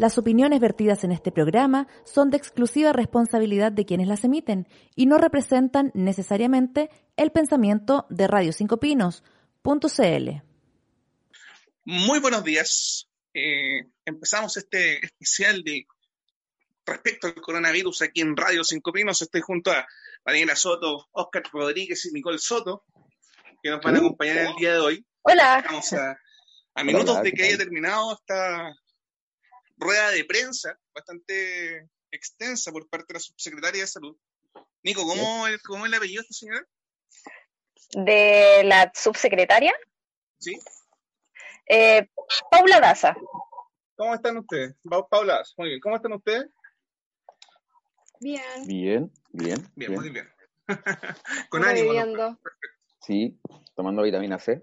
Las opiniones vertidas en este programa son de exclusiva responsabilidad de quienes las emiten y no representan necesariamente el pensamiento de Radio 5 Pinos.cl. Muy buenos días. Eh, empezamos este especial de respecto al coronavirus aquí en Radio 5 Pinos. Estoy junto a Daniela Soto, Oscar Rodríguez y Nicole Soto, que nos van a acompañar el día de hoy. Hola. Estamos a, a minutos Hola, de que haya terminado esta rueda de prensa bastante extensa por parte de la subsecretaria de Salud. Nico, ¿cómo, es, cómo es el apellido de esta señora? ¿De la subsecretaria? Sí. Eh, Paula Daza. ¿Cómo están ustedes? Paula Daza, muy bien. ¿Cómo están ustedes? Bien. Bien, bien. Bien, bien. muy bien. Con ánimo. ¿no? Sí, tomando vitamina C.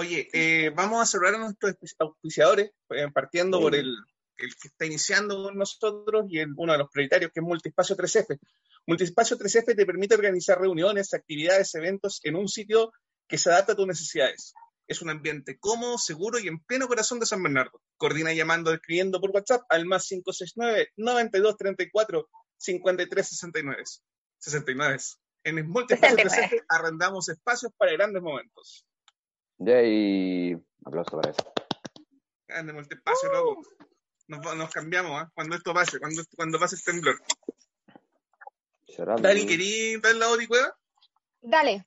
Oye, eh, vamos a saludar a nuestros auspiciadores, eh, partiendo sí. por el, el, que está iniciando con nosotros y el, uno de los prioritarios, que es Multispacio 3F. Multispacio 3F te permite organizar reuniones, actividades, eventos en un sitio que se adapta a tus necesidades. Es un ambiente cómodo, seguro y en pleno corazón de San Bernardo. Coordina llamando o escribiendo por WhatsApp al más 569-9234-5369. 69. En Multispacio 3F arrendamos espacios para grandes momentos. Yay. Aplauso para eso. Grande multiespacio, uh. loco. Nos, nos cambiamos, ¿eh? Cuando esto pase, cuando, cuando pase el temblor. Cerrado. Dani, ¿querías dar la boticueva? Dale.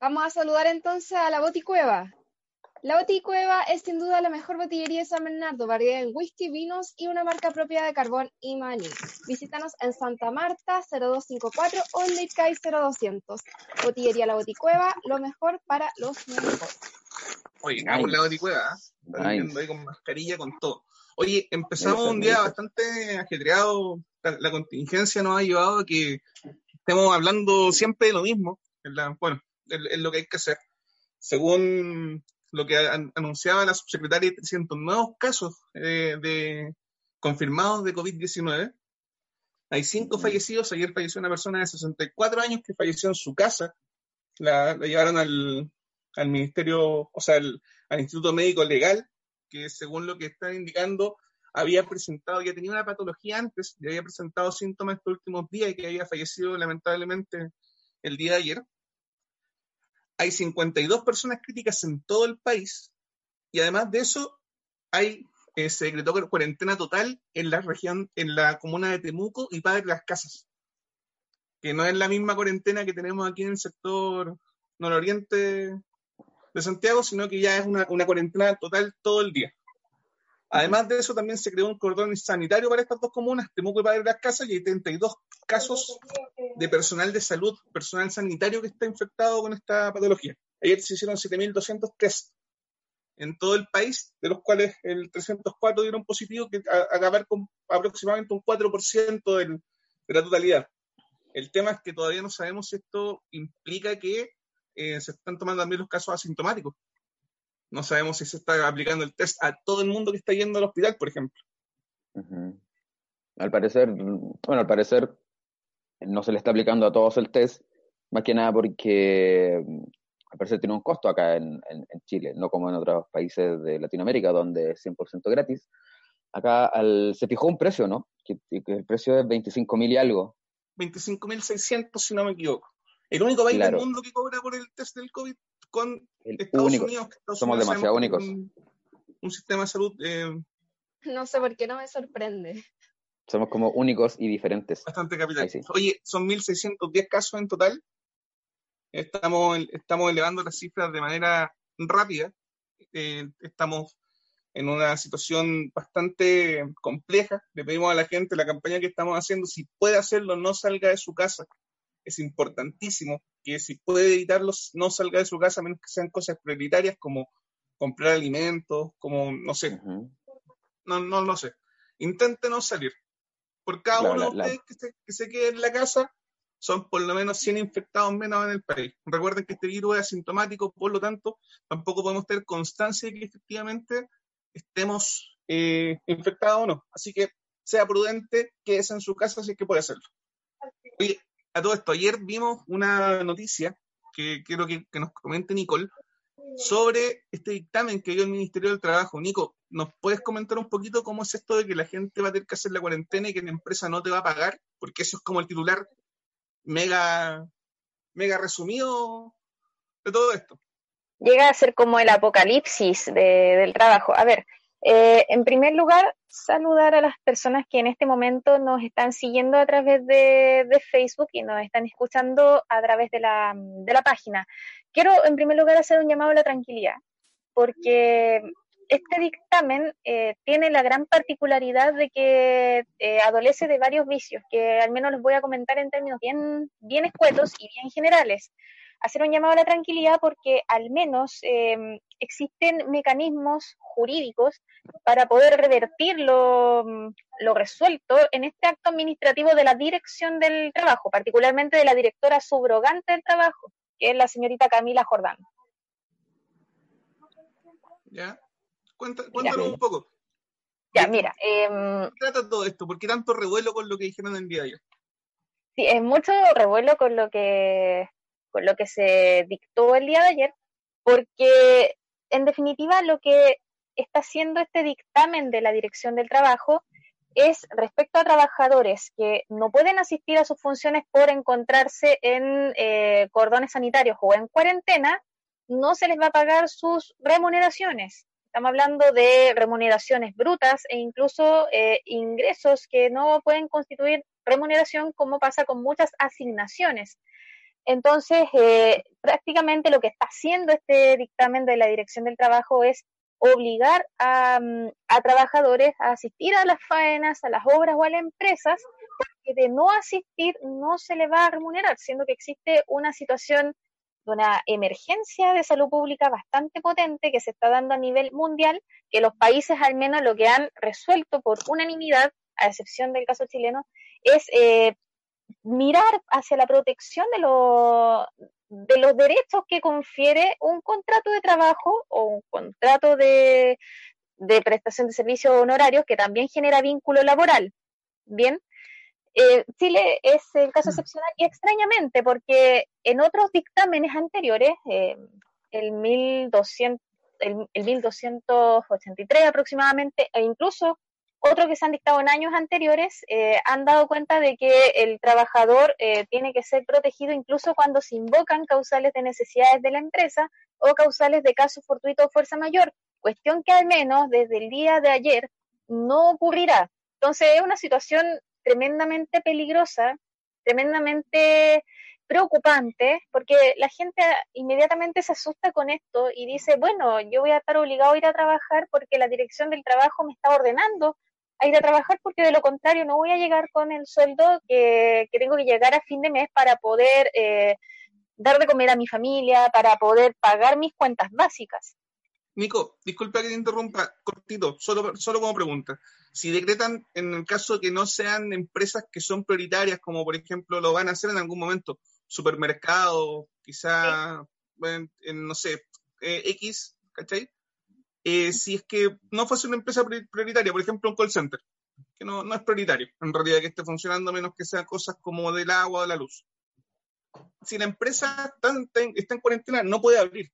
Vamos a saludar entonces a la boticueva. La Boticueva es sin duda la mejor botillería de San Bernardo, variedad en whisky, vinos y una marca propia de carbón y maní. Visítanos en Santa Marta 0254 o en Leitcay 0200. Botillería La Boticueva, lo mejor para los mejores. Oye, nice. la Boticueva, ¿eh? nice. ahí con mascarilla, con todo. Oye, empezamos un día bastante ajetreado. La, la, contingencia nos ha llevado a que estemos hablando siempre de lo mismo. En la, bueno, es lo que hay que hacer. Según lo que an anunciaba la subsecretaria, 300 nuevos casos eh, de confirmados de COVID-19. Hay cinco fallecidos. Ayer falleció una persona de 64 años que falleció en su casa. La, la llevaron al, al, Ministerio, o sea, al, al, Instituto Médico Legal, que según lo que están indicando, había presentado, ya tenía una patología antes, ya había presentado síntomas estos últimos días y que había fallecido lamentablemente el día de ayer hay 52 personas críticas en todo el país y además de eso hay eh, se decretó cuarentena total en la región, en la comuna de Temuco y Padre Las Casas, que no es la misma cuarentena que tenemos aquí en el sector nororiente de Santiago, sino que ya es una, cuarentena total todo el día. Además de eso, también se creó un cordón sanitario para estas dos comunas, Temuco y Padre Las Casas, y hay 32 casos de personal de salud, personal sanitario que está infectado con esta patología. Ayer se hicieron 7.200 test en todo el país, de los cuales el 304 dieron positivo, que acabar con aproximadamente un 4% del, de la totalidad. El tema es que todavía no sabemos si esto implica que eh, se están tomando también los casos asintomáticos. No sabemos si se está aplicando el test a todo el mundo que está yendo al hospital, por ejemplo. Uh -huh. Al parecer, bueno, al parecer no se le está aplicando a todos el test, más que nada porque al parecer tiene un costo acá en, en, en Chile, no como en otros países de Latinoamérica donde es 100% gratis. Acá al, se fijó un precio, ¿no? Que, que el precio es 25 mil y algo. 25.600 si no me equivoco. El único país claro. del mundo que cobra por el test del COVID con el Estados único. Unidos. Estados Somos Unidos demasiado únicos. Un, un, sistema de salud eh, No sé por qué no me sorprende. Somos como únicos y diferentes. bastante capital. Sí. Oye, son 1.610 casos en total. Estamos, estamos elevando las cifras de manera rápida. Eh, estamos en una situación bastante compleja. Le pedimos a la gente la campaña que estamos haciendo, si puede hacerlo, no salga de su casa. Es importantísimo que si puede evitarlo, no salga de su casa, a menos que sean cosas prioritarias como comprar alimentos, como, no sé, uh -huh. no, no lo sé. Intenten no salir. Por cada uno de ustedes que se, que se quede en la casa, son por lo menos 100 infectados menos en el país. Recuerden que este virus es asintomático, por lo tanto, tampoco podemos tener constancia de que efectivamente estemos eh, infectados o no. Así que sea prudente, quédese en su casa si es que puede hacerlo. Oye, a todo esto, ayer vimos una noticia que quiero que, nos comente Nicole sobre este dictamen que dio el Ministerio del Trabajo. Nico, ¿nos puedes comentar un poquito cómo es esto de que la gente va a tener que hacer la cuarentena y que la empresa no te va a pagar? Porque eso es como el titular mega, mega resumido de todo esto. Llega a ser como el apocalipsis del trabajo. A ver, eh, en primer lugar, saludar a las personas que en este momento nos están siguiendo a través de, Facebook y nos están escuchando a través de la, página. Quiero, en primer lugar, hacer un llamado a la tranquilidad, porque este dictamen eh, tiene la gran particularidad de que eh, adolece de varios vicios, que al menos les voy a comentar en términos bien, bien escuetos y bien generales hacer un llamado a la tranquilidad porque al menos em, existen mecanismos jurídicos para poder revertir lo, lo, resuelto en este acto administrativo de la dirección del trabajo, particularmente de la directora subrogante del trabajo, que es la señorita Camila Jordán. Ya, cuéntanos un poco. Ya, mira. Eh, ¿Qué trata todo esto? ¿Por qué tanto revuelo con lo que dijeron el día de ayer? Sí, es mucho revuelo con lo que con lo que se dictó el día de ayer, porque en definitiva lo que está haciendo este dictamen de la Dirección del Trabajo es respecto a trabajadores que no pueden asistir a sus funciones por encontrarse en eh, cordones sanitarios o en cuarentena, no se les va a pagar sus remuneraciones. Estamos hablando de remuneraciones brutas e incluso eh, ingresos que no pueden constituir remuneración como pasa con muchas asignaciones. Entonces, eh, prácticamente lo que está haciendo este dictamen de la Dirección del Trabajo es obligar mm, a, trabajadores a asistir a las faenas, a las obras o a las empresas, porque de no asistir no se le va a remunerar, siendo que existe una situación de una emergencia de salud pública bastante potente que se está dando a nivel mundial, que los países al menos lo que han resuelto por unanimidad, a excepción del caso chileno, es eh, mirar hacia la protección de, de los derechos que confiere un contrato de trabajo o un contrato de, prestación de servicios honorarios que también genera vínculo laboral. Bien, eh, Chile es el caso mm. excepcional y extrañamente porque en otros dictámenes anteriores, eh, el 1200 el, el 1283 aproximadamente, e incluso otros que se han dictado en años anteriores eh, han dado cuenta de que el trabajador eh, tiene que ser protegido incluso cuando se invocan causales de necesidades de la empresa o causales de caso fortuito o fuerza mayor, cuestión que al menos desde el día de ayer no ocurrirá. Entonces es una situación tremendamente peligrosa, tremendamente preocupante, porque la gente inmediatamente se asusta con esto y dice, bueno, yo voy a estar obligado a ir a trabajar porque la dirección del trabajo me está ordenando a ir a trabajar porque de lo contrario no voy a llegar con el sueldo que, tengo que llegar a fin de mes para poder eh, dar de comer a mi familia, para poder pagar mis cuentas básicas. Nico, disculpa que te interrumpa, cortito, solo, solo como pregunta. Si decretan, en el caso que no sean empresas que son prioritarias, como por ejemplo lo van a hacer en algún momento, supermercados, quizá, no sé, eh, X, ¿cachai? Eh, si es que no fuese una empresa prioritaria, por ejemplo un call center, que no, no es prioritario, en realidad que esté funcionando menos que sean cosas como del agua o de la luz. Si la empresa está en, cuarentena, no puede abrir.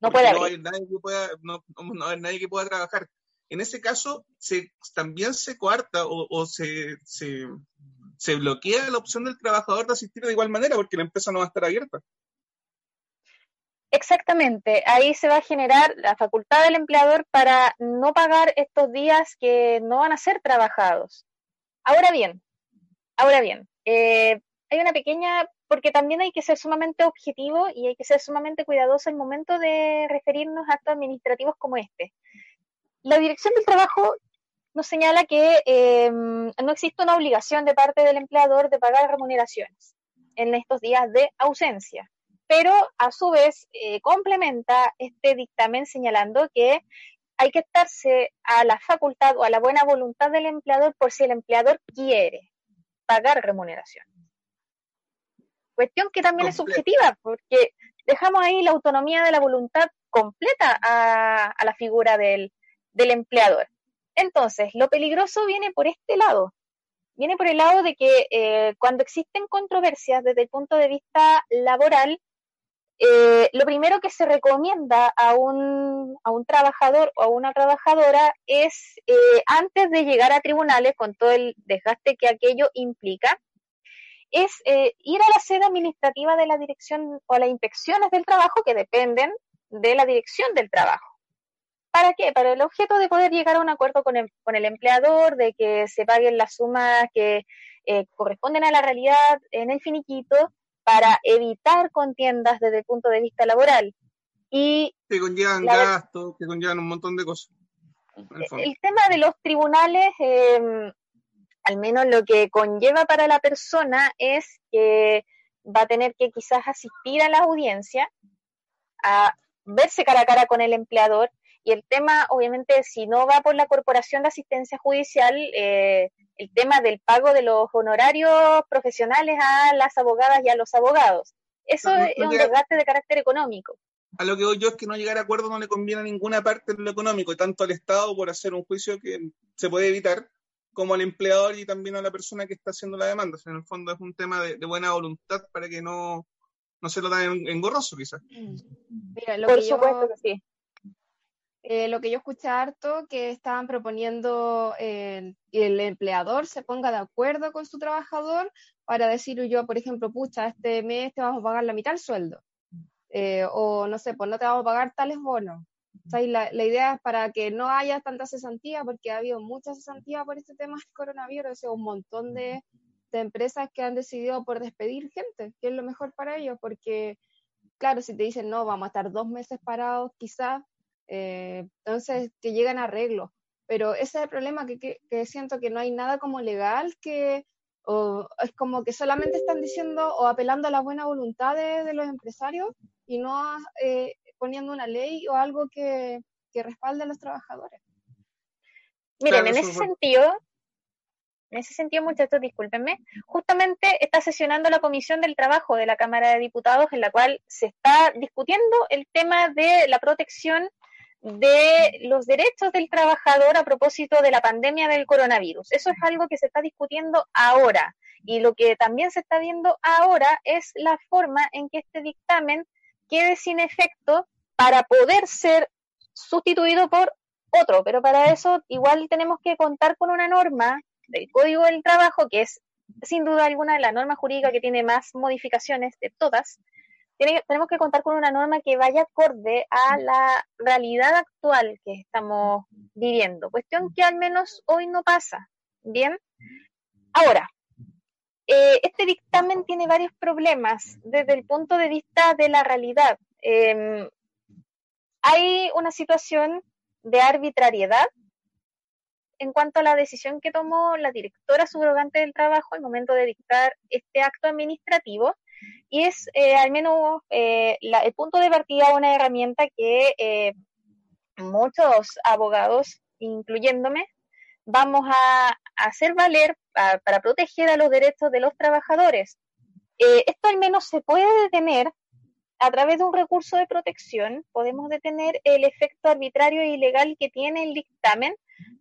No puede. No hay, nadie que pueda, no, hay nadie que pueda trabajar. En ese caso, se, también se coarta o, se, se, se bloquea la opción del trabajador de asistir de igual manera porque la empresa no va a estar abierta. Exactamente, ahí se va a generar la facultad del empleador para no pagar estos días que no van a ser trabajados. Ahora bien, ahora bien, eh, hay una pequeña, porque también hay que ser sumamente objetivo y hay que ser sumamente cuidadoso el momento de referirnos a actos administrativos como este. La Dirección del Trabajo nos señala que eh, no existe una obligación de parte del empleador de pagar remuneraciones en estos días de ausencia pero a su vez eh, complementa este dictamen señalando que hay que estarse a la facultad o a la buena voluntad del empleador por si el empleador quiere pagar remuneración. Cuestión que también es subjetiva, porque dejamos ahí la autonomía de la voluntad completa a, la figura del, empleador. Entonces, lo peligroso viene por este lado. Viene por el lado de que eh, cuando existen controversias desde el punto de vista laboral, eh, lo primero que se recomienda a un, a un trabajador o a una trabajadora es, eh, antes de llegar a tribunales, con todo el desgaste que aquello implica, es eh, ir a la sede administrativa de la dirección o las inspecciones del trabajo que dependen de la dirección del trabajo. ¿Para qué? Para el objeto de poder llegar a un acuerdo con el, con el empleador, de que se paguen las sumas que corresponden a la realidad en el finiquito para evitar contiendas desde el punto de vista laboral. Y que conllevan gastos, que conllevan un montón de cosas. El, tema de los tribunales, em, al menos lo que conlleva para la persona es que va a tener que quizás asistir a la audiencia, a verse cara a cara con el empleador, y el tema, obviamente, si no va por la Corporación de Asistencia Judicial, eh, el tema del pago de los honorarios profesionales a las abogadas y a los abogados. Eso es un desgaste de carácter económico. A lo que voy yo es que no llegar a acuerdo no le conviene a ninguna parte en lo económico, tanto al Estado por hacer un juicio que se puede evitar, como al empleador y también a la persona que está haciendo la demanda. en el fondo es un tema de, buena voluntad para que no, no se lo den engorroso, quizás. por supuesto que sí. Eh, lo que yo escuché harto, que estaban proponiendo el, el empleador se ponga de acuerdo con su trabajador para decir yo, por ejemplo, pucha, este mes te vamos a pagar la mitad del sueldo. Eh, o no sé, pues no te vamos a pagar tales bonos. La, la, idea es para que no haya tanta cesantía, porque ha habido mucha cesantía por este tema del coronavirus, o un montón de, de empresas que han decidido por despedir gente, que es lo mejor para ellos, porque claro, si te dicen no, vamos a estar dos meses parados, quizás eh, entonces, que llegan a arreglos. Pero ese es el problema que, que, siento que no hay nada como legal que o es como que solamente están diciendo o apelando a la buena voluntad de, los empresarios y no eh, poniendo una ley o algo que, que respalde a los trabajadores. Miren, en ese sentido, en ese sentido, muchachos, discúlpenme, justamente está sesionando la Comisión del Trabajo de la Cámara de Diputados en la cual se está discutiendo el tema de la protección de los derechos del trabajador a propósito de la pandemia del coronavirus. Eso es algo que se está discutiendo ahora y lo que también se está viendo ahora es la forma en que este dictamen quede sin efecto para poder ser sustituido por otro, pero para eso igual tenemos que contar con una norma del Código del Trabajo que es sin duda alguna la norma jurídica que tiene más modificaciones de todas, tenemos que contar con una norma que vaya acorde a la realidad actual que estamos viviendo, cuestión que al menos hoy no pasa. Bien, ahora, eh, este dictamen tiene varios problemas desde el punto de vista de la realidad. Em, hay una situación de arbitrariedad en cuanto a la decisión que tomó la directora subrogante del trabajo al momento de dictar este acto administrativo, y es eh, al menos eh, el punto de partida una herramienta que muchos abogados, incluyéndome, vamos a, hacer valer para proteger a los derechos de los trabajadores. esto al menos se puede detener a través de un recurso de protección, podemos detener el efecto arbitrario e ilegal que tiene el dictamen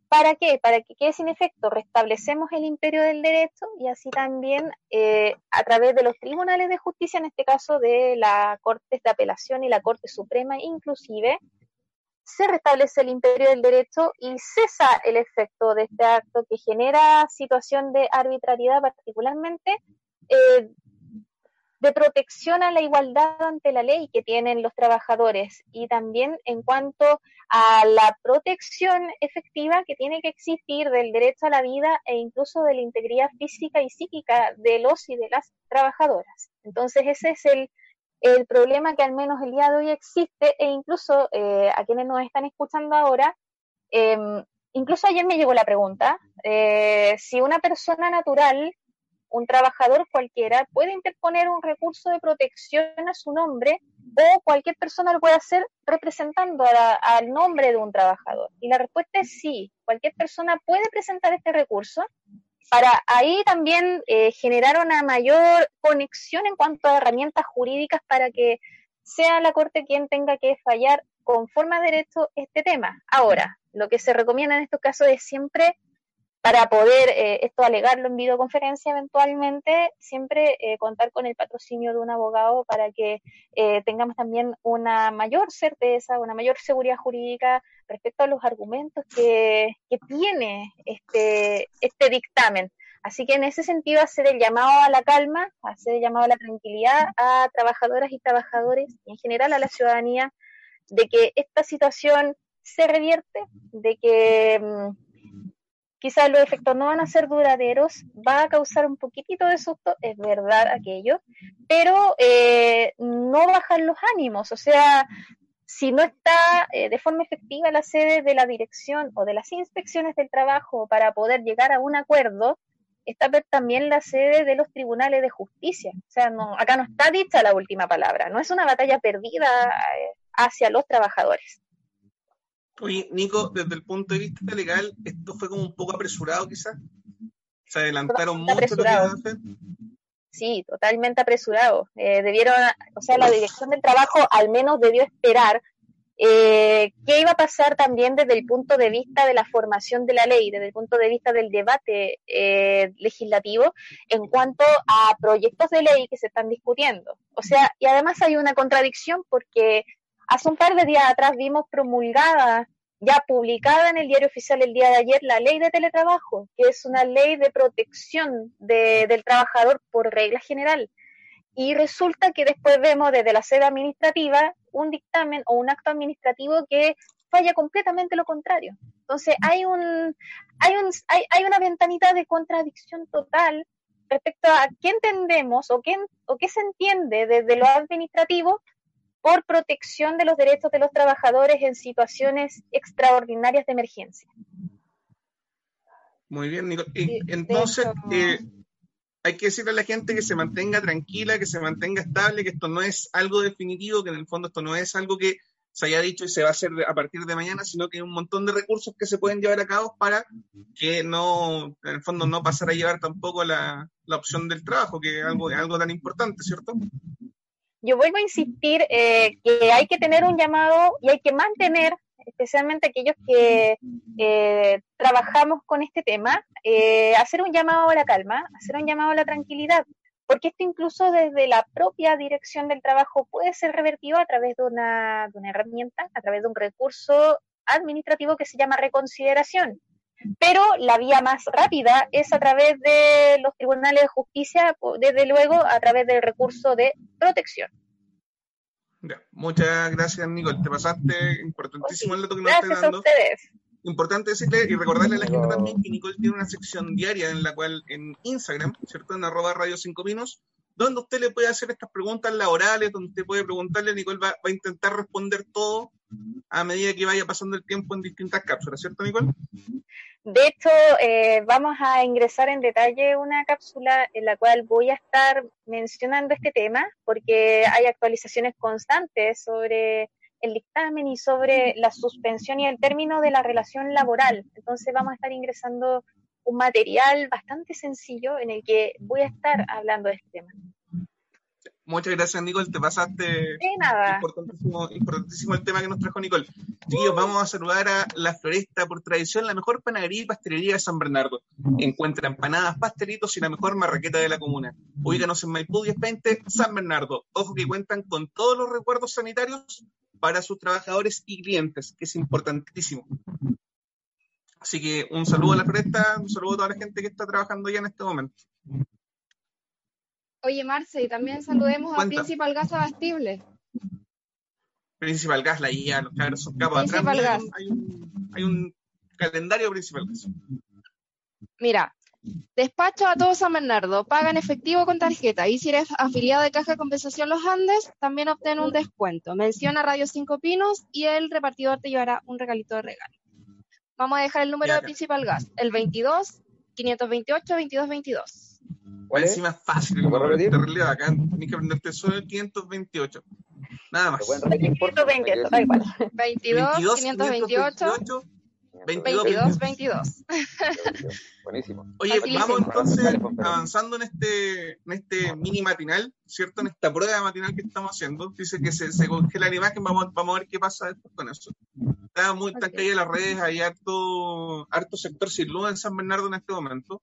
¿Para qué? Para que quede sin efecto, restablecemos el imperio del derecho y así también eh, a través de los tribunales de justicia, en este caso de la Corte de Apelación y la Corte Suprema inclusive, se restablece el imperio del derecho y cesa el efecto de este acto que genera situación de arbitrariedad particularmente eh, de protección a la igualdad ante la ley que tienen los trabajadores y también en cuanto a la protección efectiva que tiene que existir del derecho a la vida e incluso de la integridad física y psíquica de los y de las trabajadoras. Entonces ese es el, el problema que al menos el día de hoy existe e incluso eh, a quienes nos están escuchando ahora, eh, incluso ayer me llegó la pregunta, eh, si una persona natural un trabajador cualquiera puede interponer un recurso de protección a su nombre o cualquier persona lo puede hacer representando al nombre de un trabajador. Y la respuesta es sí, cualquier persona puede presentar este recurso para ahí también eh, generar una mayor conexión en cuanto a herramientas jurídicas para que sea la Corte quien tenga que fallar conforme a derecho este tema. Ahora, lo que se recomienda en estos casos es siempre para poder eh, esto alegarlo en videoconferencia eventualmente, siempre eh, contar con el patrocinio de un abogado para que eh, tengamos también una mayor certeza, una mayor seguridad jurídica respecto a los argumentos que, tiene este, este dictamen. Así que en ese sentido, hacer el llamado a la calma, hacer el llamado a la tranquilidad a trabajadoras y trabajadores y en general a la ciudadanía de que esta situación se revierte, de que mm, quizás los efectos no van a ser duraderos, va a causar un poquitito de susto, es verdad aquello, pero eh, no bajan los ánimos, o sea, si no está eh, de forma efectiva la sede de la dirección o de las inspecciones del trabajo para poder llegar a un acuerdo, está también la sede de los tribunales de justicia. O sea, no, acá no está dicha la última palabra, no es una batalla perdida eh, hacia los trabajadores. Oye, Nico, desde el punto de vista legal, ¿esto fue como un poco apresurado quizás? ¿Se adelantaron mucho lo que iban a hacer? Sí, totalmente apresurado. Eh, debieron, o sea, la dirección del trabajo al menos debió esperar eh, qué iba a pasar también desde el punto de vista de la formación de la ley, desde el punto de vista del debate eh, legislativo en cuanto a proyectos de ley que se están discutiendo. O sea, y además hay una contradicción porque Hace un par de días atrás vimos promulgada, ya publicada en el diario oficial el día de ayer, la ley de teletrabajo, que es una ley de protección del trabajador por regla general. Y resulta que después vemos desde la sede administrativa un dictamen o un acto administrativo que falla completamente lo contrario. Entonces hay un una ventanita de contradicción total respecto a qué entendemos o qué se entiende desde lo administrativo por protección de los derechos de los trabajadores en situaciones extraordinarias de emergencia. Muy bien, Nico. Entonces, eh, hay que decirle a la gente que se mantenga tranquila, que se mantenga estable, que esto no es algo definitivo, que en el fondo esto no es algo que se haya dicho y se va a hacer a partir de mañana, sino que hay un montón de recursos que se pueden llevar a cabo para que no, en el fondo, no pasar a llevar tampoco la, la opción del trabajo, que es algo, algo tan importante, ¿cierto? Yo vuelvo a insistir eh, que hay que tener un llamado y hay que mantener, especialmente aquellos que eh, trabajamos con este tema, eh, hacer un llamado a la calma, hacer un llamado a la tranquilidad, porque esto incluso desde la propia dirección del trabajo puede ser revertido a través de una, de una herramienta, a través de un recurso administrativo que se llama reconsideración pero la vía más rápida es a través de los tribunales de justicia, desde luego a través del recurso de protección. muchas gracias, Nicole. Te pasaste importantísimo el dato que nos gracias dando. A ustedes. Importante decirle y recordarle a la gente también que Nicole tiene una sección diaria en la cual en Instagram, ¿cierto? En arroba radio 5 pinos, donde usted le puede hacer estas preguntas laborales, donde usted puede preguntarle, Nicole va, va, a intentar responder todo a medida que vaya pasando el tiempo en distintas cápsulas, ¿cierto, Nicole? De hecho, eh, vamos a ingresar en detalle una cápsula en la cual voy a estar mencionando este tema porque hay actualizaciones constantes sobre el dictamen y sobre la suspensión y el término de la relación laboral. Entonces vamos a estar ingresando un material bastante sencillo en el que voy a estar hablando de este tema. Muchas gracias, Nicole. Te pasaste. De nada. Importantísimo, importantísimo el tema que nos trajo Nicole. Chiquillos, vamos a saludar a La Floresta, por tradición, la mejor panadería y pastelería de San Bernardo. Encuentra empanadas, pastelitos y la mejor marraqueta de la comuna. Ubícanos en Maipú 1020, San Bernardo. Ojo que cuentan con todos los recuerdos sanitarios para sus trabajadores y clientes, que es importantísimo. Así que un saludo a La Floresta, un saludo a toda la gente que está trabajando ya en este momento. Oye, Marce, y también saludemos a Principal Gas Abastible. Principal Gas, la IA, los cabros son capos. Principal Gas. Hay un, hay un calendario Principal Gas. Mira, despacho a todo San Bernardo, pagan efectivo con tarjeta y si eres afiliado de Caja de Compensación Los Andes, también obtén un descuento. Menciona Radio 5 Pinos y el repartidor te llevará un regalito de regalo. Vamos a dejar el número de Principal Gas, el 22 528 2222. ¿Cuál es? Encima es fácil. ¿Lo repetir? Terrible acá. Tienes que aprenderte solo el 528. Nada más. 528, da igual. 22, 528. 22, 22. Buenísimo. Oye, vamos entonces avanzando en este, en este mini matinal, ¿cierto? En esta prueba matinal que estamos haciendo. Dice que se, se congela la imagen, vamos, vamos a ver qué pasa después con eso. Está muy okay. en las redes, hay harto, harto sector sin luz en San Bernardo en este momento.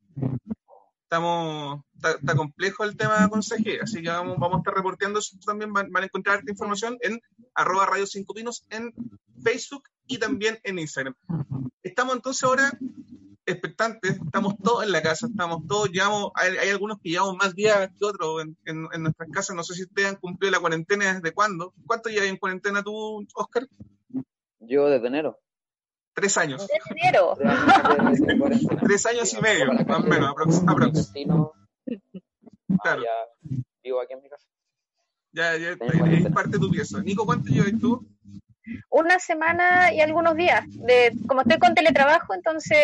Estamos, está, complejo el tema consejería, así que vamos, vamos a estar reporteando eso también. Van, van a encontrar esta información en arroba radio 5 pinos en Facebook y también en Instagram. Estamos entonces ahora expectantes, estamos todos en la casa, estamos todos, llevamos, hay, hay algunos que llevamos más días que otros en, en, en, nuestras casas, no sé si ustedes han cumplido la cuarentena desde cuándo. ¿Cuánto llevas en cuarentena tú, Oscar? Yo desde enero. Tres años. Desde enero. Tres años y medio, más o menos, aproximadamente. Claro. Ya vivo aquí en mi casa. Ya, ya, es parte de tu pieza. Nico, ¿cuánto llevas tú? una semana y algunos días. De, como estoy con teletrabajo, entonces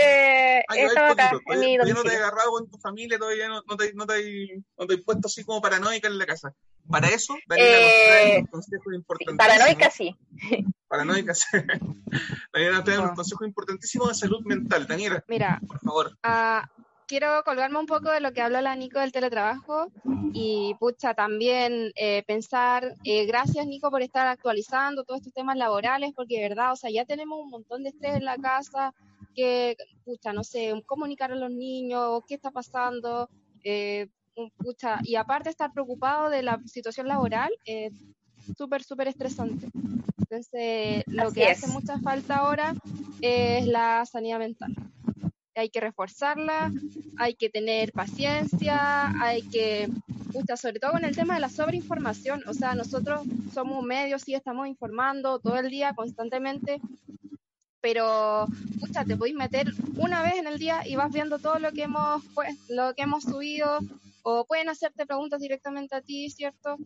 ah, estaba acá en mi domicilio. no te he agarrado con tu familia, todavía no, no, te, no, te, no te he puesto así como paranoica en la casa. Para eso, Daniela eh, un consejo importantísimo. Paranoica sí. Paranoica sí. Daniela trae un consejo importantísimo de salud mental. Daniela, Mira, por favor. Uh, quiero colgarme un poco de lo que habló la Nico del teletrabajo y, pucha, también eh, pensar, eh, gracias Nico por estar actualizando todos estos temas laborales, porque de verdad, o sea, ya tenemos un montón de estrés en la casa, que, pucha, no sé, comunicar a los niños, qué está pasando, eh, pucha, y aparte estar preocupado de la situación laboral, es súper, súper estresante. Entonces, lo Así que es. hace mucha falta ahora es la sanidad mental hay que reforzarla, hay que tener paciencia, hay que, pucha, sobre todo con el tema de la sobreinformación, o sea, nosotros somos medios, sí estamos informando todo el día, constantemente, pero, pucha, te podéis meter una vez en el día y vas viendo todo lo que hemos, pues, lo que hemos subido, o pueden hacerte preguntas directamente a ti, ¿cierto?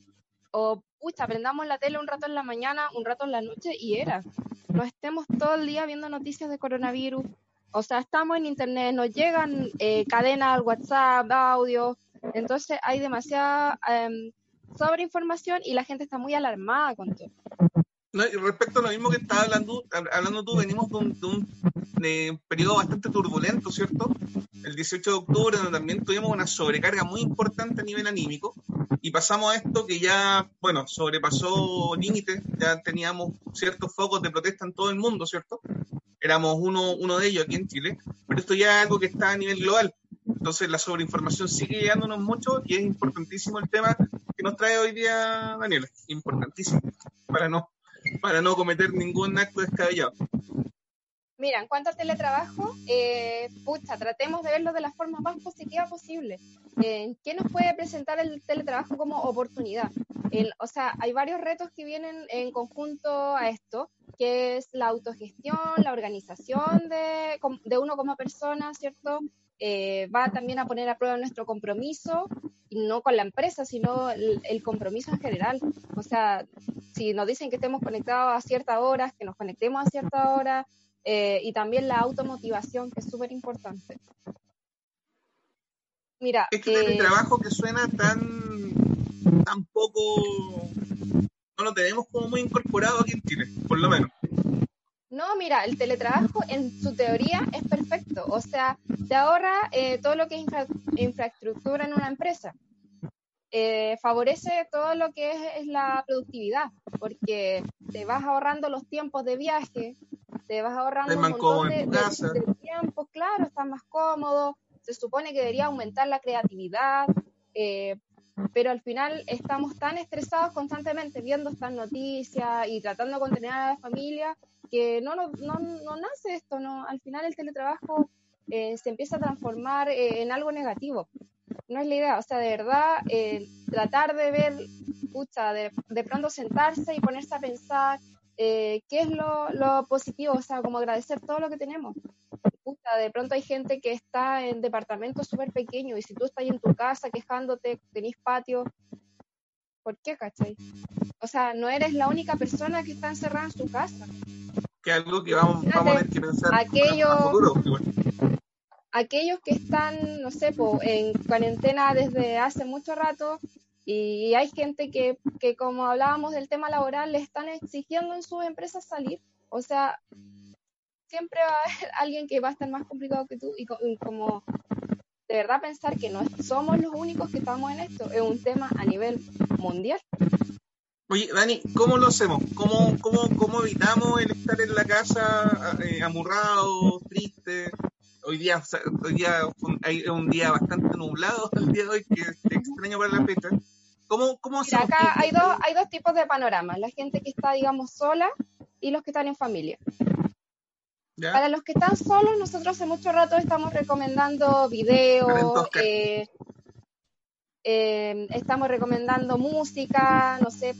O, pucha, prendamos la tele un rato en la mañana, un rato en la noche y era. No estemos todo el día viendo noticias de coronavirus, o sea, estamos en internet, nos llegan eh, cadenas al WhatsApp, audio, entonces hay demasiada eh, sobreinformación y la gente está muy alarmada con todo. No, respecto a lo mismo que estaba hablando, hablando tú, venimos de un, de un de periodo bastante turbulento, ¿cierto? El 18 de octubre, donde también tuvimos una sobrecarga muy importante a nivel anímico, y pasamos a esto que ya, bueno, sobrepasó límites, ya teníamos ciertos focos de protesta en todo el mundo, ¿cierto? Éramos uno, uno de ellos aquí en Chile, pero esto ya es algo que está a nivel global. Entonces la sobreinformación sigue llegándonos mucho y es importantísimo el tema que nos trae hoy día Daniela. Importantísimo. Para no, para no cometer ningún acto descabellado. Mira, en cuanto al teletrabajo, eh, pucha, tratemos de verlo de la forma más positiva posible. Eh, ¿Qué nos puede presentar el teletrabajo como oportunidad? O sea, hay varios retos que vienen en conjunto a esto, que es la autogestión, la organización de, de uno como persona, ¿cierto? Eh, va también a poner a prueba nuestro compromiso, y no con la empresa, sino el, el, compromiso en general. O sea, si nos dicen que estemos conectados a ciertas horas, que nos conectemos a cierta hora, eh, y también la automotivación, que es súper importante. Mira, es que eh, el trabajo que suena tan, tan poco, no lo tenemos como muy incorporado aquí en Chile, por lo menos. No, mira, el teletrabajo en su teoría es perfecto, o sea, te ahorra eh, todo lo que es infra infraestructura en una empresa. Eh, favorece todo lo que es, es, la productividad, porque te vas ahorrando los tiempos de viaje, te vas ahorrando un montón de, de, de tiempo, claro, estás más cómodo, se supone que debería aumentar la creatividad, eh, pero al final estamos tan estresados constantemente viendo estas noticias y tratando de contener a la familia que no, no, no, no nace esto, no, al final el teletrabajo eh, se empieza a transformar eh, en algo negativo. No es la idea, o sea, de verdad, eh, tratar de ver, pucha, de, de, pronto sentarse y ponerse a pensar qué es lo, lo positivo, o sea, como agradecer todo lo que tenemos puta, de pronto hay gente que está en departamentos súper pequeños y si tú estás en tu casa quejándote, tenés patio, ¿por qué, cachai? O sea, no eres la única persona que está encerrada en su casa. Que algo que vamos, vamos a tener que pensar aquello, a futuro. aquellos que están, no sé, en cuarentena desde hace mucho rato y hay gente que, que, como hablábamos del tema laboral, le están exigiendo en sus empresas salir. O sea, siempre va a haber alguien que va a estar más complicado que tú y, como de verdad pensar que no somos los únicos que estamos en esto, es un tema a nivel mundial. Oye, Dani, ¿cómo lo hacemos? ¿Cómo, cómo, cómo evitamos el estar en la casa eh, amurrado, triste? Hoy día, hoy día hay un día bastante nublado el día de hoy, que es extraño para la fecha. ¿Cómo, cómo hacemos? acá hay dos, hay dos tipos de panoramas, la gente que está, digamos, sola y los que están en familia. Para los que están solos, nosotros hace mucho rato estamos recomendando videos, eh, eh, estamos recomendando música, no sé,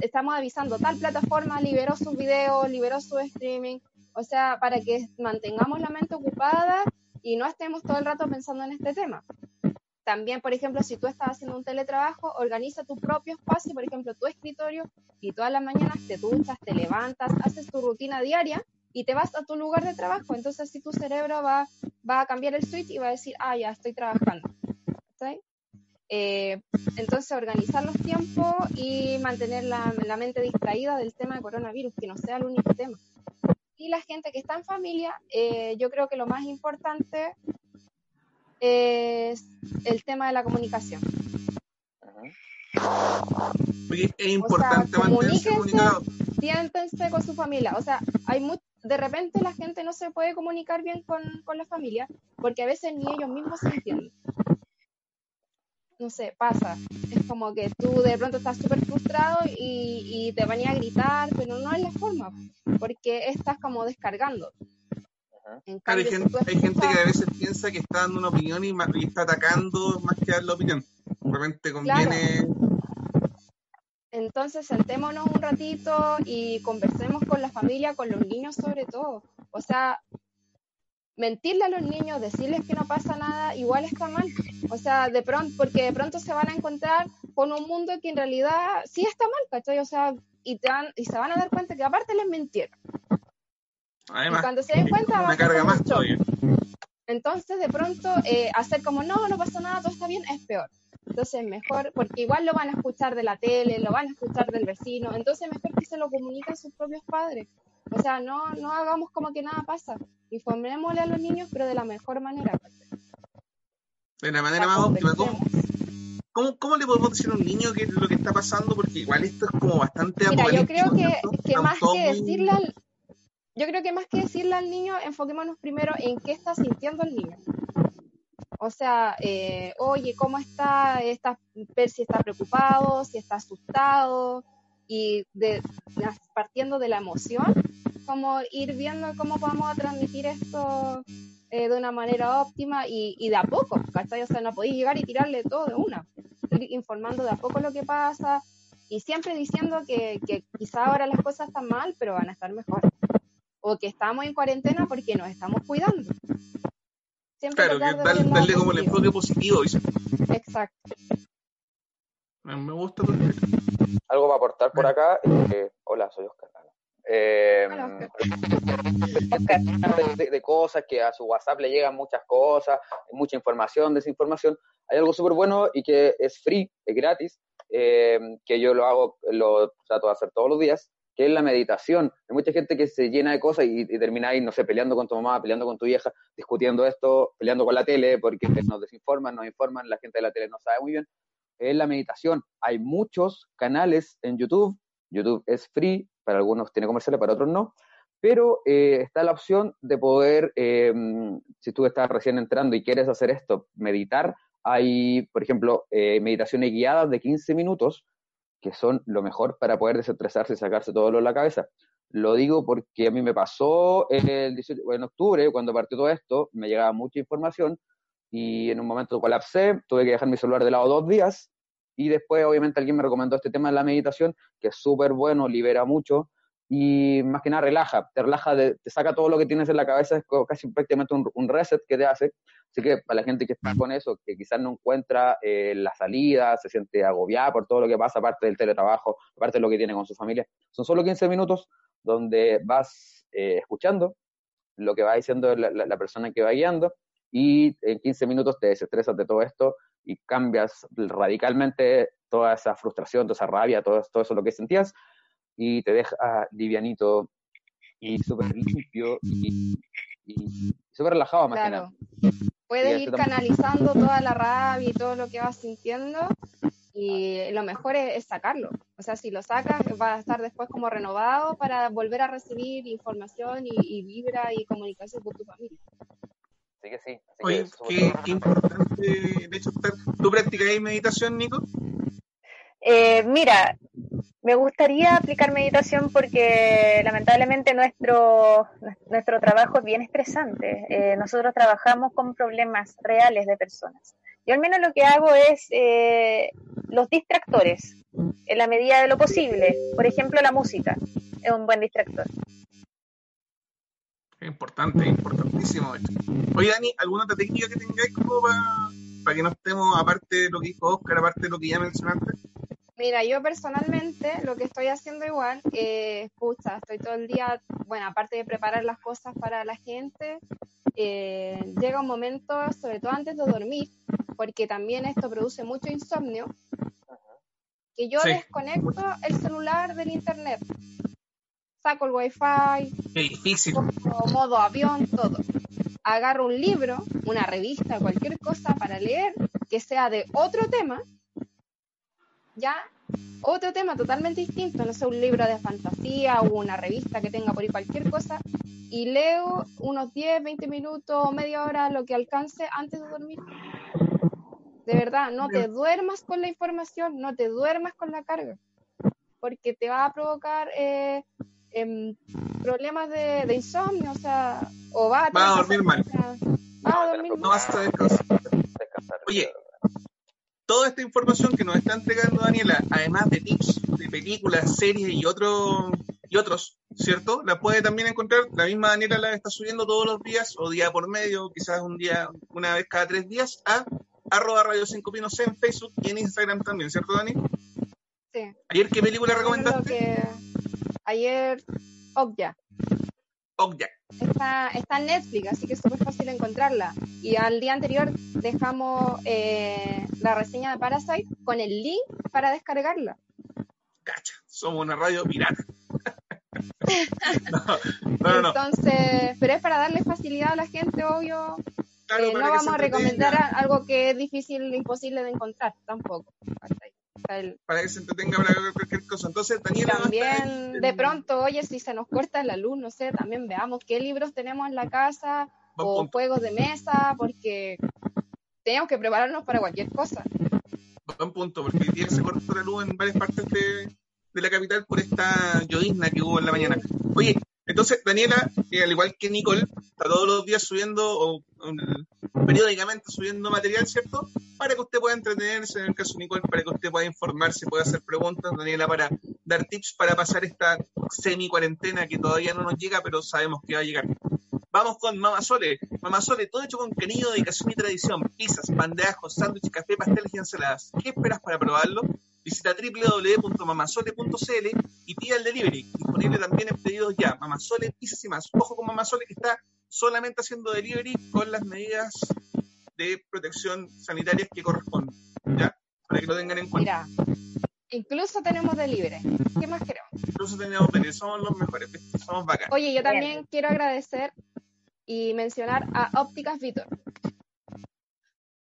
estamos avisando, tal plataforma liberó sus videos, liberó su streaming, o sea, para que mantengamos la mente ocupada y no estemos todo el rato pensando en este tema. También, por ejemplo, si tú estás haciendo un teletrabajo, organiza tu propio espacio, por ejemplo, tu escritorio, y todas las mañanas te duchas, te levantas, haces tu rutina diaria y te vas a tu lugar de trabajo. Entonces, si tu cerebro va, va a cambiar el switch y va a decir, ah, ya estoy trabajando. Eh, entonces, organizar los tiempos y mantener la, la, mente distraída del tema de coronavirus, que no sea el único tema. Y la gente que está en familia, eh, yo creo que lo más importante es el tema de la comunicación. es importante mantenerse comunicado. Siéntense con su familia. O sea, hay mucho de repente la gente no se puede comunicar bien con, la familia porque a veces ni ellos mismos se entienden. No sé, pasa. Es como que tú de pronto estás súper frustrado y, te van a gritar, pero no es la forma, porque estás como descargando. hay, gente, que a veces piensa que está dando una opinión y, está atacando más que dar la opinión. De repente conviene entonces sentémonos un ratito y conversemos con la familia, con los niños sobre todo. O sea, mentirle a los niños, decirles que no pasa nada, igual está mal. O sea, de pronto, porque de pronto se van a encontrar con un mundo que en realidad sí está mal, ¿cachai? O sea, y, te y se van a dar cuenta que aparte les mintieron. Además, y cuando se den cuenta, me carga más todavía. Entonces, de pronto, eh, hacer como no, no pasa nada, todo está bien, es peor. Entonces, mejor, porque igual lo van a escuchar de la tele, lo van a escuchar del vecino, entonces mejor que se lo comuniquen sus propios padres. O sea, no, no hagamos como que nada pasa. Informémosle a los niños, pero de la mejor manera. De la manera más óptima. ¿Cómo, ¿Cómo, le podemos decir a un niño qué es lo que está pasando? Porque igual esto es como bastante Mira, yo creo que, que más que decirle al, yo creo que más que decirle al niño, enfoquémonos primero en qué está sintiendo el niño. O sea, eh, oye, ¿cómo está? está? Ver si está preocupado, si está asustado, y de, partiendo de la emoción, como ir viendo cómo a transmitir esto eh, de una manera óptima y, y, de a poco, ¿cachai? O sea, no podéis llegar y tirarle todo de una, ir informando de a poco lo que pasa y siempre diciendo que, que quizá ahora las cosas están mal, pero van a estar mejor. O que estamos en cuarentena porque nos estamos cuidando claro, que darle como el enfoque positivo. Exacto. Me gusta Algo va a aportar por acá. Eh, hola, soy Oscar. Eh, de, de, cosas que a su WhatsApp le llegan muchas cosas, mucha información, desinformación. Hay algo súper bueno y que es free, es gratis, eh, que yo lo hago, lo trato de hacer todos los días, que es la meditación. Hay mucha gente que se llena de cosas y, termina ahí, no sé, peleando con tu mamá, peleando con tu vieja, discutiendo esto, peleando con la tele, porque nos desinforman, nos informan, la gente de la tele no sabe muy bien. Es la meditación. Hay muchos canales en YouTube. YouTube es free, para algunos tiene comerciales, para otros no. Pero eh, está la opción de poder, em, si tú estás recién entrando y quieres hacer esto, meditar, hay, por ejemplo, eh, meditaciones guiadas de 15 minutos que son lo mejor para poder desestresarse y sacarse todo lo de la cabeza. Lo digo porque a mí me pasó el 18, en octubre, cuando partió todo esto, me llegaba mucha información y en un momento colapsé, tuve que dejar mi celular de lado dos días y después obviamente alguien me recomendó este tema de la meditación, que es súper bueno, libera mucho y más que nada relaja, te relaja, te saca todo lo que tienes en la cabeza, es casi prácticamente un, reset que te hace. Así que para la gente que está con eso, que quizás no encuentra eh, la salida, se siente agobiada por todo lo que pasa, aparte del teletrabajo, aparte de lo que tiene con su familia, son solo 15 minutos donde vas eh, escuchando lo que va diciendo la, persona que va guiando y en 15 minutos te desestresas de todo esto y cambias radicalmente toda esa frustración, toda esa rabia, todo, todo eso lo que sentías y te deja livianito y súper limpio y, súper relajado más que nada. Puedes ir canalizando toda la rabia y todo lo que vas sintiendo y lo mejor es, sacarlo. O sea, si lo sacas, va a estar después como renovado para volver a recibir información y, vibra y comunicación con tu familia. Así que sí. Oye, qué, importante. De hecho, ¿tú practicas meditación, Nico? Eh, mira, me gustaría aplicar meditación porque lamentablemente nuestro, nuestro trabajo es bien estresante. Eh, nosotros trabajamos con problemas reales de personas. Yo al menos lo que hago es eh, los distractores, en la medida de lo posible. Por ejemplo, la música es un buen distractor. Importante, importantísimo. Oye, Dani, ¿alguna otra técnica que tengáis como para, que no estemos, aparte de lo que dijo Oscar, aparte de lo que ya mencionaste? Mira, yo personalmente lo que estoy haciendo igual, eh, pucha, estoy todo el día, bueno, aparte de preparar las cosas para la gente, eh, llega un momento, sobre todo antes de dormir, porque también esto produce mucho insomnio, que yo desconecto el celular del internet. Saco el wifi, difícil. modo avión, todo. Agarro un libro, una revista, cualquier cosa para leer que sea de otro tema ya otro tema totalmente distinto, no sé, un libro de fantasía o una revista que tenga por ahí cualquier cosa, y leo unos 10, 20 minutos o media hora lo que alcance antes de dormir. De verdad, no te duermas con la información, no te duermas con la carga, porque te va a provocar eh, em, problemas de, insomnio, o sea, o va a, dormir mal. Va a dormir mal. Oye, toda esta información que nos está entregando Daniela, además de tips de películas, series y, otro, y otros, ¿cierto? La puede también encontrar, la misma Daniela la está subiendo todos los días o día por medio, quizás un día, una vez cada tres días, a arroba Radio 5 Pinos en Facebook y en Instagram también, ¿cierto, Dani? Sí. ¿Ayer qué película recomendaste? Ayer, Okja. Okja. Está, está en Netflix, así que es súper fácil encontrarla. Y al día anterior dejamos eh, la reseña de Parasite con el link para descargarla. Cacha, somos una radio pirata. no, no, Entonces, pero es para darle facilidad a la gente, obvio. Eh, no vamos a recomendar algo que es difícil, imposible de encontrar tampoco para que se entretenga para cualquier cosa. Entonces, Daniela. También, de pronto, oye, si se nos corta la luz, no sé, también veamos qué libros tenemos en la casa o juegos de mesa, porque tenemos que prepararnos para cualquier cosa. Buen punto, porque tiene se cortó la luz en varias partes de, de la capital por esta llovizna que hubo en la mañana. Oye, entonces, Daniela, eh, al igual que Nicole, está todos los días subiendo, o periódicamente subiendo material, ¿cierto? Para que usted pueda entretenerse, en el caso de Nicole, para que usted pueda informarse, pueda hacer preguntas, Daniela, para dar tips para pasar esta semi-cuarentena que todavía no nos llega, pero sabemos que va a llegar. Vamos con Mama Sole. Mama Sole, todo hecho con cariño, dedicación y tradición. Pizzas, bandejos, sándwiches, café, pasteles y ensaladas. ¿Qué esperas para probarlo? Visita www.mamasole.cl y pida el delivery. Disponible también en pedidos ya. Mamasole, pizzas y más. Ojo con Mamasole que está solamente haciendo delivery con las medidas de protección sanitarias que corresponden. ¿Ya? Para que lo tengan en cuenta. Mira, incluso tenemos delivery. ¿Qué más queremos? Incluso tenemos delivery. Somos los mejores. Somos bacanas. Oye, yo también quiero agradecer y mencionar a Ópticas Vitor.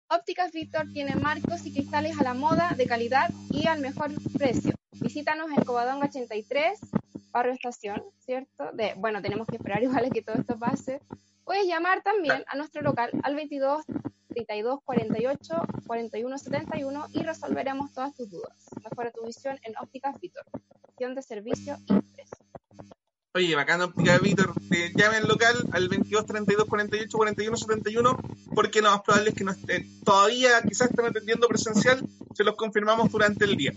Ópticas Víctor tiene marcos y cristales a la moda, de calidad y al mejor precio. Visítanos en Covadonga 83, Barrio Estación, ¿cierto? De, bueno, tenemos que esperar igual a que todo esto pase. Puedes llamar también a nuestro local al 22 32 48 41 71 y resolveremos todas tus dudas. Mejora tu visión en Ópticas Víctor. Gestión de servicio y. Oye, óptica Víctor, te llamen local al 22 32 48 41 71 porque lo más probable es que no estén, todavía quizás estén atendiendo presencial, se los confirmamos durante el día.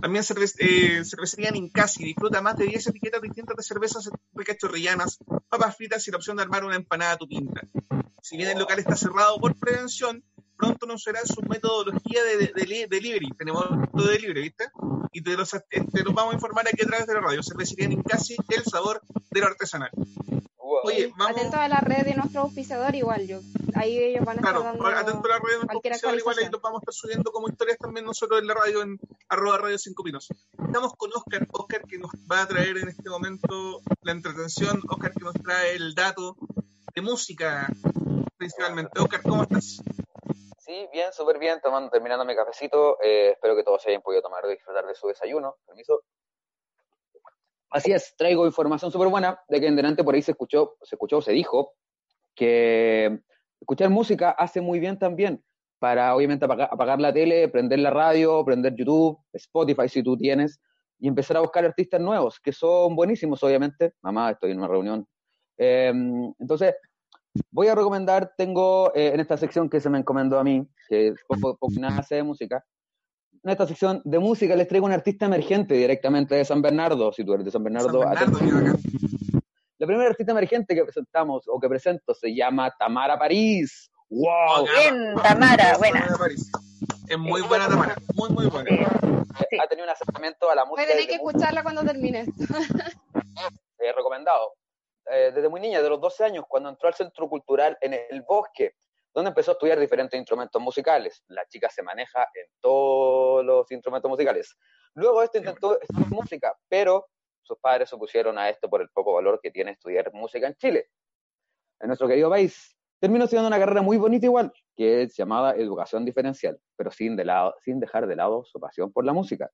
También cerve eh, cervecería Ninkasi, disfruta más de 10 etiquetas distintas de cervezas ricas chorrillanas, papas fritas y la opción de armar una empanada a tu pinta. Si bien el local está cerrado por prevención, pronto nos será su metodología de, de, delivery. Tenemos todo de delivery, ¿viste? Y te los, te los, vamos a informar aquí a través de la radio. Cervecería Ninkasi, el sabor de lo artesanal. Oye, vamos... Atento a la red de nuestro auspiciador igual, yo. Ahí ellos van a estar dando atento a la red de nuestro auspiciador igual, ahí lo vamos a estar subiendo como historias también nosotros en la radio, en arroba radio 5 pinos. Estamos con Oscar, Oscar que nos va a traer en este momento la entretención, Oscar que nos trae el dato de música principalmente. Oscar, ¿cómo estás? Sí, bien, súper bien, tomando, terminando mi cafecito. Eh, espero que todos hayan podido tomar y disfrutar de su desayuno. Permiso. Así es, traigo información súper buena de que en delante por ahí se escuchó, se escuchó, se dijo que escuchar música hace muy bien también para obviamente apagar, la tele, prender la radio, prender YouTube, Spotify si tú tienes, y empezar a buscar artistas nuevos, que son buenísimos obviamente. Mamá, estoy en una reunión. Em, entonces, voy a recomendar, tengo eh, en esta sección que se me encomendó a mí, que poco, poco nada hace de música, en esta sección de música les traigo un artista emergente directamente de San Bernardo, si tú eres de San Bernardo. la primera artista emergente que presentamos o que presento se llama Tamara París. ¡Wow! Bien, Tamara, buena. Es muy buena Tamara, muy, muy buena. Ha tenido un acercamiento a la música. Voy a que escucharla cuando termine. He recomendado. Eh, desde muy niña, de los 12 años, cuando entró al Centro Cultural en el Bosque, donde empezó a estudiar diferentes instrumentos musicales. La chica se maneja en todos los instrumentos musicales. Luego esto intentó estudiar música, pero sus padres se opusieron a esto por el poco valor que tiene estudiar música en Chile, en nuestro querido país. Terminó estudiando una carrera muy bonita igual, que es llamada educación diferencial, pero sin, de lado, sin dejar de lado su pasión por la música.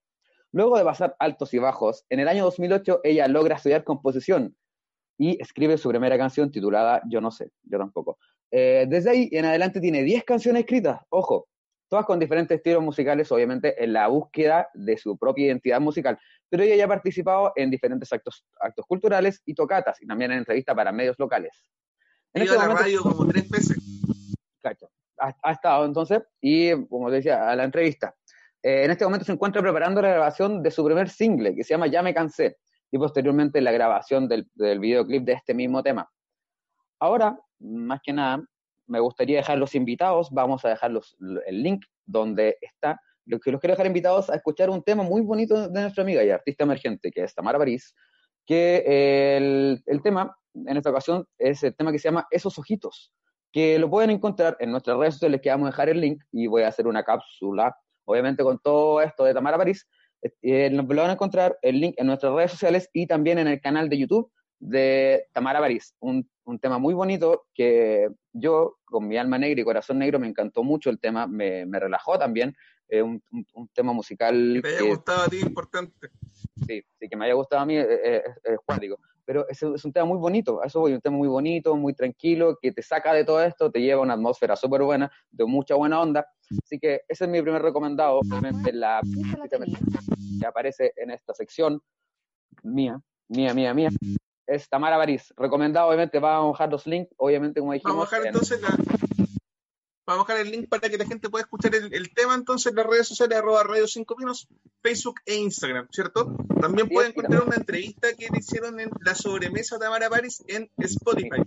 Luego de pasar altos y bajos, en el año 2008 ella logra estudiar composición y escribe su primera canción titulada Yo no sé, yo tampoco, eh, desde ahí en adelante tiene 10 canciones escritas, ojo, todas con diferentes estilos musicales, obviamente en la búsqueda de su propia identidad musical, pero ella ya ha participado en diferentes actos, actos culturales y tocatas, y también en entrevistas para medios locales. En este la radio como tres veces. Cacho, ha, estado entonces, y como decía, a la entrevista. Eh, en este momento se encuentra preparando la grabación de su primer single, que se llama Ya me cansé, y posteriormente la grabación del, del videoclip de este mismo tema. Ahora, más que nada, me gustaría dejar los invitados, vamos a dejar el link donde está, lo que los quiero dejar invitados a escuchar un tema muy bonito de nuestra amiga y artista emergente, que es Tamara París, que el, el tema, en esta ocasión, es el tema que se llama Esos Ojitos, que lo pueden encontrar en nuestras redes sociales, que vamos a dejar el link y voy a hacer una cápsula, obviamente con todo esto de Tamara París, eh, lo van a encontrar el link en nuestras redes sociales y también en el canal de YouTube de Tamara París, un, un, tema muy bonito que yo, con mi alma negra y corazón negro, me encantó mucho el tema, me, me relajó también, eh, un, un, tema musical. Que te haya gustado a ti, importante. Sí, sí, que me haya gustado a mí, es, es, cuántico. Pero es, es, un tema muy bonito, eso voy, un tema muy bonito, muy tranquilo, que te saca de todo esto, te lleva a una atmósfera súper buena, de mucha buena onda. Así que ese es mi primer recomendado, obviamente la que aparece en esta sección mía, mía, mía, mía, es Tamara París. Recomendado, obviamente, vamos a dejar los links, obviamente, como dijimos. Vamos a dejar entonces la, Vamos a dejar el link para que la gente pueda escuchar el, tema entonces en las redes sociales, arroba Radio 5 Pinos, Facebook e Instagram, ¿cierto? También pueden encontrar una entrevista que le hicieron en la sobremesa Tamara París en Spotify.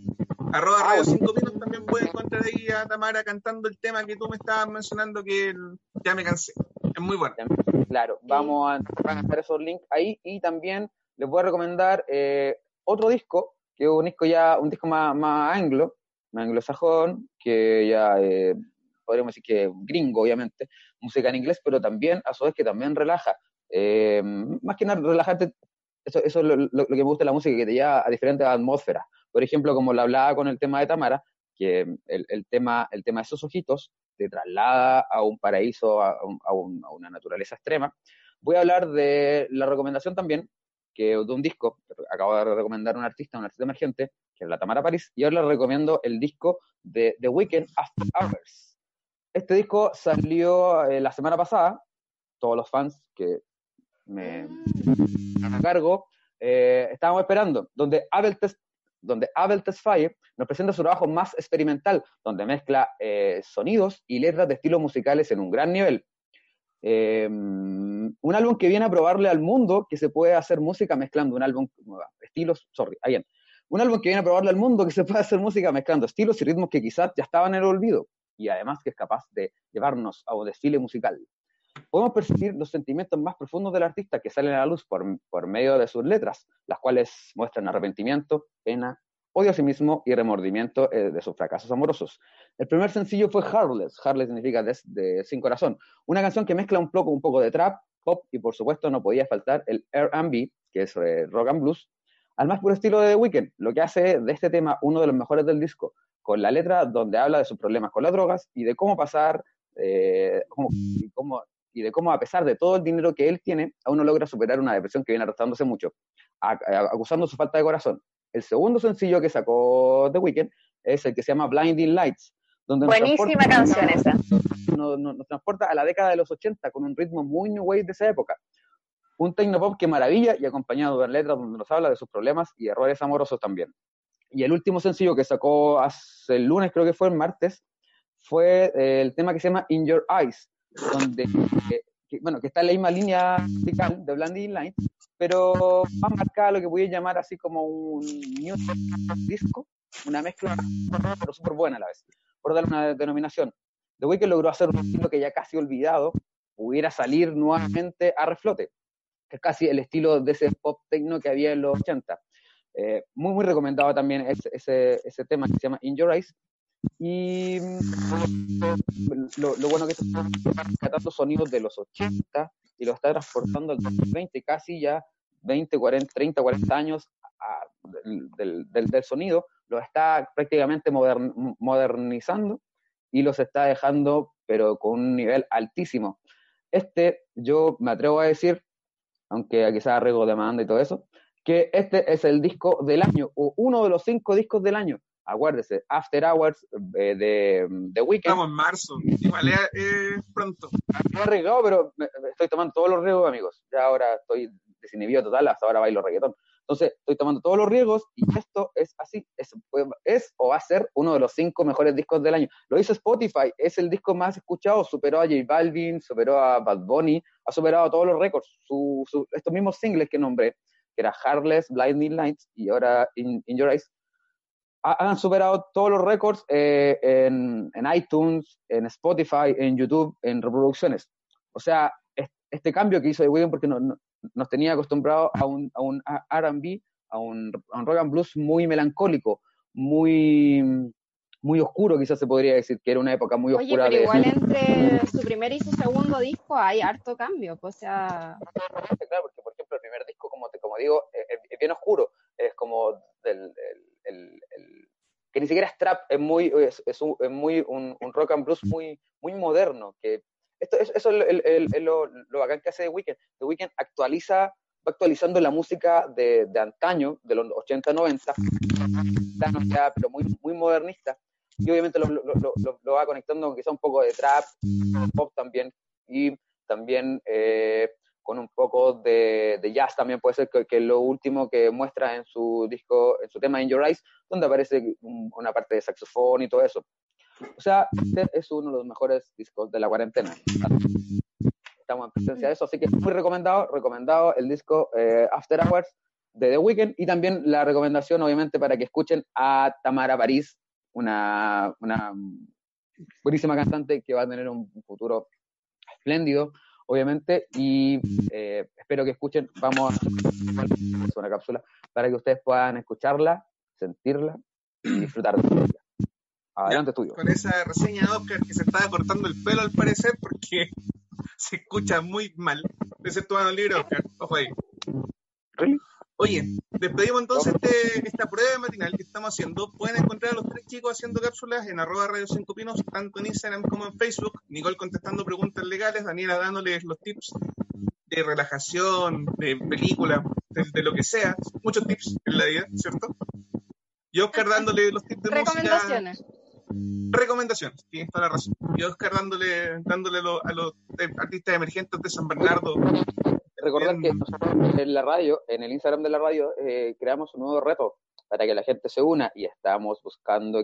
Arroba ah, Radio 5 Pinos también pueden encontrar ahí a Tamara cantando el tema que tú me estabas mencionando que ya me cansé. Es muy bueno. Claro, vamos a dejar esos links ahí y también les voy a recomendar eh, otro disco, que es un disco ya, un disco más, más anglo, anglosajón, que ya eh, podríamos decir que gringo, obviamente, música en inglés, pero también, a su vez, que también relaja. Eh, más que nada, relajarte, eso, es lo, que me gusta de la música, que te lleva a diferentes atmósferas. Por ejemplo, como lo hablaba con el tema de Tamara, que el, el, tema, el tema de esos ojitos te traslada a un paraíso, a una naturaleza extrema. Voy a hablar de la recomendación también que de un disco, acabo de recomendar un artista, un artista emergente, que es la Tamara París, y ahora les recomiendo el disco de The Weeknd After Hours. Este disco salió eh, la semana pasada, todos los fans que me, me cargo, eh, estábamos esperando, donde Abel Test donde Abel Tesfaye nos presenta su trabajo más experimental, donde mezcla eh, sonidos y letras de estilos musicales en un gran nivel. Eh, un álbum que viene a probarle al mundo que se puede hacer música mezclando un álbum, estilos, sorry, ahí Un álbum que viene a probarle al mundo que se puede hacer música mezclando estilos y ritmos que quizás ya estaban en el olvido y además que es capaz de llevarnos a un desfile musical. Podemos percibir los sentimientos más profundos del artista que salen a la luz por, por medio de sus letras, las cuales muestran arrepentimiento, pena, odio a sí mismo y remordimiento eh, de sus fracasos amorosos. El primer sencillo fue Heartless, Heartless significa de, sin corazón, una canción que mezcla un poco, un poco de trap, pop y por supuesto no podía faltar el R&B, que es eh, rock and blues, al más puro estilo de The Weeknd, lo que hace de este tema uno de los mejores del disco, con la letra donde habla de sus problemas con las drogas y de cómo pasar, eh, y, y de cómo a pesar de todo el dinero que él tiene, aún no logra superar una depresión que viene arrastrándose mucho, acusando su falta de corazón. El segundo sencillo que sacó The Weeknd es el que se llama Blinding Lights. Donde Buenísima canción esa. Nos, transporta a la década de los 80 con un ritmo muy new wave de esa época. Un pop que maravilla y acompañado de letras donde nos habla de sus problemas y errores amorosos también. Y el último sencillo que sacó hace el lunes, creo que fue el martes, fue eh, el tema que se llama In Your Eyes, donde, eh, bueno, que está en la misma línea de Blinding Lights, pero más marcada lo que voy a llamar así como un new disco, una mezcla, pero súper buena a la vez, por darle una denominación. The Weeknd logró hacer un estilo que ya casi olvidado pudiera salir nuevamente a reflote, que es casi el estilo de ese pop techno que había en los 80. Eh, muy, muy recomendado también ese, ese, ese, tema que se llama In Your Eyes. Y lo, lo bueno que está rescatando sonidos de los 80 y lo está transportando al 2020, casi ya 20, 40, 30, 40 años del, del, sonido, lo está prácticamente modernizando y los está dejando, pero con un nivel altísimo. Este, yo me atrevo a decir, aunque quizás arreglo demanda y todo eso, que este es el disco del año, o uno de los cinco discos del año acuérdese, After Hours eh, de, de Weekend. Estamos en marzo, igual es pronto. No arriesgado, pero estoy tomando todos los riesgos, amigos. Ya ahora estoy desinhibido total, hasta ahora bailo reggaetón. Entonces, estoy tomando todos los riesgos y esto es así, es, es, o va a ser uno de los cinco mejores discos del año. Lo hizo Spotify, es el disco más escuchado, superó a J Balvin, superó a Bad Bunny, ha superado todos los récords. Su, estos mismos singles que nombré, que era Heartless, Blinding Lights y ahora In Your Eyes, han superado todos los récords eh, en, iTunes, en Spotify, en YouTube, en reproducciones. O sea, este cambio que hizo The Weeknd, porque nos tenía acostumbrados a un, a un RB, a un, rock and blues muy melancólico, muy, muy oscuro, quizás se podría decir, que era una época muy Oye, oscura. Pero igual entre su primer y su segundo disco hay harto cambio, o sea... Claro, porque por ejemplo el primer disco, como, te, como digo, es, bien oscuro, es como del el, que ni siquiera es trap, es muy, es, es, un, es muy un, un, rock and blues muy, muy moderno, que esto, eso es lo, lo, bacán que hace The Weeknd. The Weeknd actualiza, va actualizando la música de, de antaño, de los 80, 90, pero muy, muy modernista, y obviamente lo, lo, va conectando quizá un poco de trap, pop también, y también eh, con un poco de, jazz también puede ser que, lo último que muestra en su disco, en su tema In Your Eyes, donde aparece una parte de saxofón y todo eso. O sea, este es uno de los mejores discos de la cuarentena. Estamos en presencia de eso, así que muy recomendado, recomendado el disco eh, After Hours de The Weeknd y también la recomendación, obviamente, para que escuchen a Tamara París, una, una buenísima cantante que va a tener un futuro espléndido obviamente, y eh, espero que escuchen, vamos a hacer una cápsula para que ustedes puedan escucharla, sentirla y disfrutar de ella. Adelante, tuyo. Con esa reseña de Oscar que se estaba cortando el pelo al parecer porque se escucha muy mal. Ese tu el libro, Oscar. Ojo ahí. Oye, despedimos entonces este, esta prueba matinal que estamos haciendo. Pueden encontrar a los tres chicos haciendo cápsulas en arroba radio 5 pinos, tanto en Instagram como en Facebook. Nicole contestando preguntas legales, Daniela dándoles los tips de relajación, de película, de, lo que sea. Muchos tips en la vida, ¿cierto? Y Oscar dándole los tips de Recomendaciones. Recomendaciones, tienes toda la razón. Y Oscar dándole, dándole a los artistas emergentes de San Bernardo recordar que en la radio, en el Instagram de la radio, eh, creamos un nuevo reto para que la gente se una y estamos buscando.